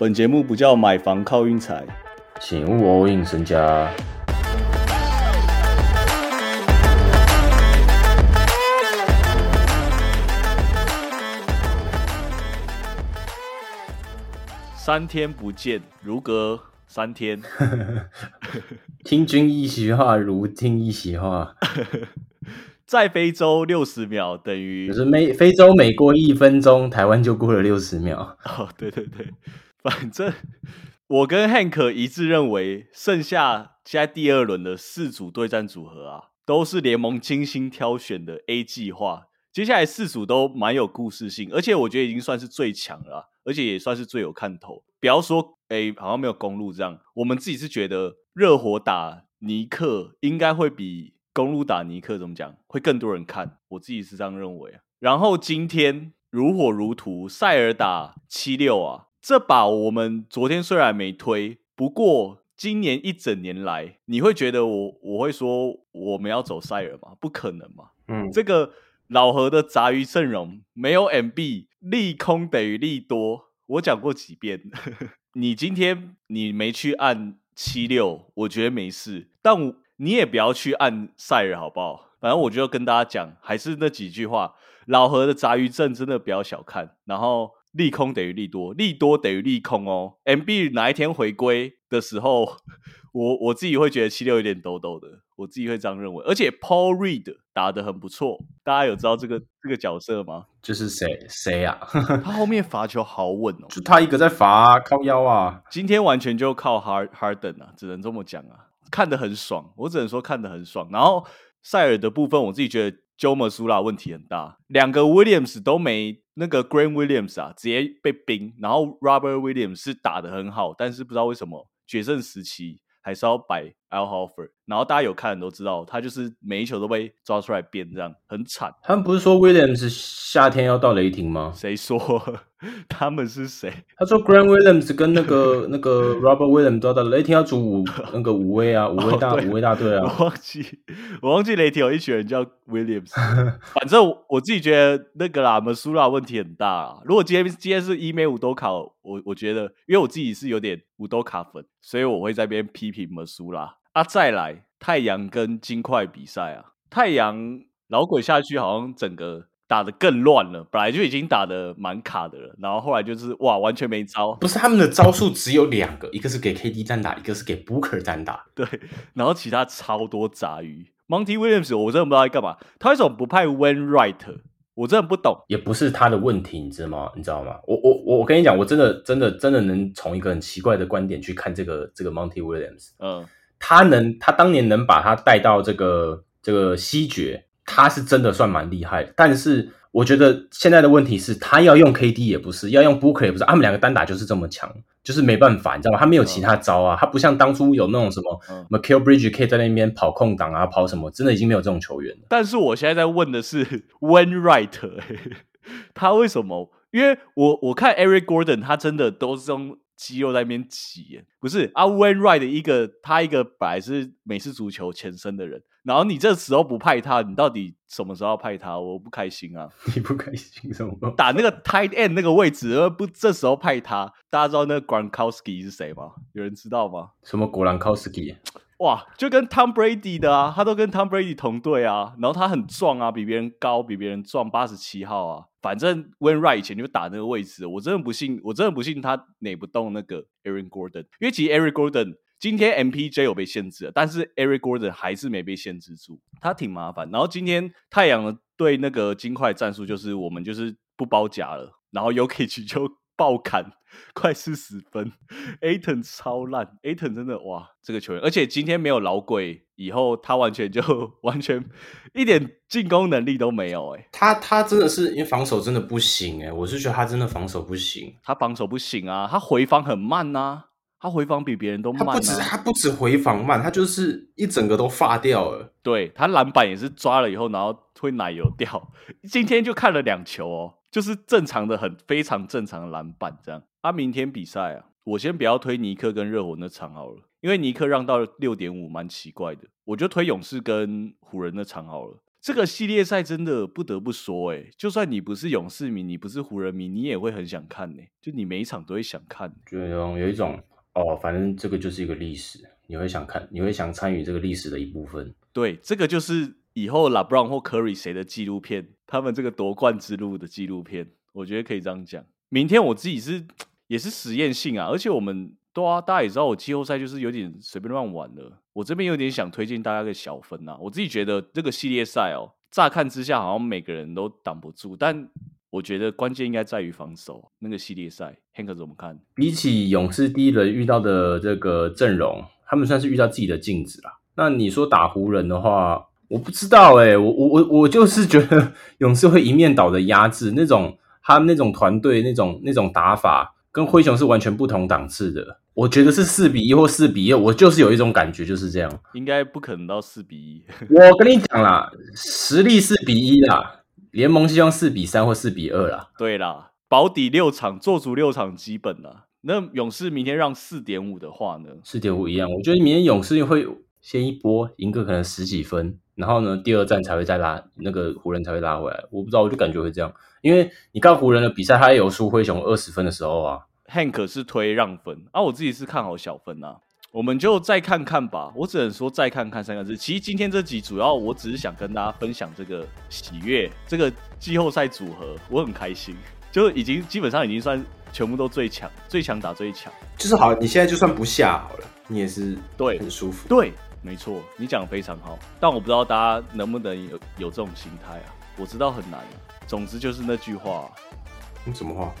本节目不叫买房靠运财，请勿 all in 身家。三天不见，如隔三天。听君一席话，如听一席话。在非洲六十秒等于就是每非洲每过一分钟，台湾就过了六十秒。哦，对对对，反正我跟 Hank 一致认为，剩下现在第二轮的四组对战组合啊，都是联盟精心挑选的 A 计划。接下来四组都蛮有故事性，而且我觉得已经算是最强了，而且也算是最有看头。不要说诶，好像没有公路这样，我们自己是觉得热火打尼克应该会比公路打尼克怎么讲，会更多人看。我自己是这样认为啊。然后今天如火如荼，塞尔打七六啊，这把我们昨天虽然没推，不过今年一整年来，你会觉得我我会说我们要走塞尔吗？不可能嘛。嗯，这个老何的杂鱼阵容没有 MB，利空等于利多。我讲过几遍，你今天你没去按七六，我觉得没事，但我你也不要去按赛尔，好不好？反正我就跟大家讲，还是那几句话，老何的杂鱼阵真的不要小看，然后利空等于利多，利多等于利空哦。MB 哪一天回归的时候，我我自己会觉得七六有点抖抖的，我自己会这样认为。而且 Paul Reed 打的很不错，大家有知道这个这个角色吗？就是谁谁啊？他后面罚球好稳哦，就他一个在罚、啊，靠腰啊。今天完全就靠 Hard Harden 啊，只能这么讲啊，看得很爽，我只能说看得很爽。然后塞尔的部分，我自己觉得 Joe Masula 问题很大，两个 Williams 都没那个 Gran Williams 啊，直接被冰，然后 Robert Williams 是打的很好，但是不知道为什么决胜时期还是要摆 Al Horford，然后大家有看的都知道，他就是每一球都被抓出来编，这样很惨。他们不是说 Williams 夏天要到雷霆吗？谁说 他们是谁？他说 Grant Williams 跟那个那个 Robert Williams 都要到雷霆要组五那个五位啊，五位大、哦五位大队啊。我忘记，我忘记雷霆有一群人叫 Williams。反正我我自己觉得那个啦 u r a 问题很大啊。如果今天今天是伊美五都卡，我我觉得，因为我自己是有点五都卡粉，所以我会在这边批评 u r a 啊。再来，太阳跟金块比赛啊，太阳老鬼下去好像整个打得更乱了，本来就已经打得蛮卡的了，然后后来就是哇，完全没招。不是他们的招数只有两个，一个是给 KD 单打，一个是给 Booker 单打。对，然后其他超多杂鱼。Monty Williams，我真的不知道在干嘛。他为什么不派 When Right？我真的不懂。也不是他的问题，你知道吗？你知道吗？我我我我跟你讲，我真的真的真的能从一个很奇怪的观点去看这个这个 Monty Williams。嗯，他能，他当年能把他带到这个这个西决，他是真的算蛮厉害的。但是我觉得现在的问题是，他要用 KD 也不是，要用 Booker 也不是，他们两个单打就是这么强，就是没办法，你知道吗？他没有其他招啊，他不像当初有那种什么嗯 m i c h a e l Bridge 可以在那边跑空档啊，跑什么，真的已经没有这种球员了。但是我现在在问的是 When Right，、欸、他为什么？因为我我看 Eric Gordon，他真的都是用肌肉在那边挤，不是啊？When Right 的一个他一个本来是美式足球前身的人，然后你这时候不派他，你到底什么时候要派他？我不开心啊！你不开心什么？打那个 tight end 那个位置，而不这时候派他，大家知道那个 Gronkowski 是谁吗？有人知道吗？什么果兰 Kowski？哇，就跟 Tom Brady 的啊，他都跟 Tom Brady 同队啊，然后他很壮啊，比别人高，比别人壮，八十七号啊。反正 When Right 以前就打那个位置，我真的不信，我真的不信他垒不动那个 Aaron Gordon，因为其实 Aaron Gordon 今天 MPJ 有被限制了，但是 Eric Gordon 还是没被限制住，他挺麻烦。然后今天太阳的对那个金块战术就是我们就是不包夹了，然后 Yokich 就爆砍 快四十分，Aton 超烂，Aton 真的哇这个球员，而且今天没有老鬼，以后他完全就 完全 一点进攻能力都没有哎、他他真的是因为防守真的不行哎、我是觉得他真的防守不行。他防守不行啊，他回防很慢呐、他回防比别人都慢他不止啊。他不止回防慢，他就是一整个都发掉了。对他篮板也是抓了以后，然后会奶油掉。今天就看了两球哦，就是正常的很非常正常的篮板这样。啊、明天比赛啊，我先不要推尼克跟热火那场好了，因为尼克让到六点五蛮奇怪的，我就推勇士跟湖人那场好了。这个系列赛真的不得不说，哎，就算你不是勇士迷，你不是湖人迷，你也会很想看呢。就你每一场都会想看，就有一种哦，反正这个就是一个历史，你会想看，你会想参与这个历史的一部分。对，这个就是以后 LeBron 或 Curry 谁的纪录片，他们这个夺冠之路的纪录片，我觉得可以这样讲。明天我自己是也是实验性啊，而且我们。对啊，大家也知道我季后赛就是有点随便乱玩了。我这边有点想推荐大家个小分呐。我自己觉得这个系列赛哦，乍看之下好像每个人都挡不住，但我觉得关键应该在于防守。那个系列赛，Hank 怎么看？比起勇士第一轮遇到的这个阵容，他们算是遇到自己的镜子啦。那你说打湖人的话，我不知道哎，我我我我就是觉得 勇士会一面倒的压制那种他们那种团队那种那种打法。跟灰熊是完全不同档次的，我觉得是四比一或四比二，我就是有一种感觉就是这样，应该不可能到四比一。我跟你讲啦，实力四比一啦，联盟希望四比三或四比二啦。对啦，保底六场，做足六场基本啦。那勇士明天让四点五的话呢？四点五一样，我觉得明天勇士会先一波赢个可能十几分，然后呢，第二站才会再拉那个湖人才会拉回来。我不知道，我就感觉会这样，因为你看湖人的比赛，他也有输灰熊二十分的时候啊。Hank 是推让分，啊，我自己是看好小分呐，我们就再看看吧。我只能说再看看三个字。其实今天这集主要我只是想跟大家分享这个喜悦，这个季后赛组合，我很开心，就已经基本上已经算全部都最强，最强打最强。就是好，你现在就算不下好了，你也是对很舒服。对，没错，你讲的非常好。但我不知道大家能不能有有这种心态啊？我知道很难。总之就是那句话，你什么话？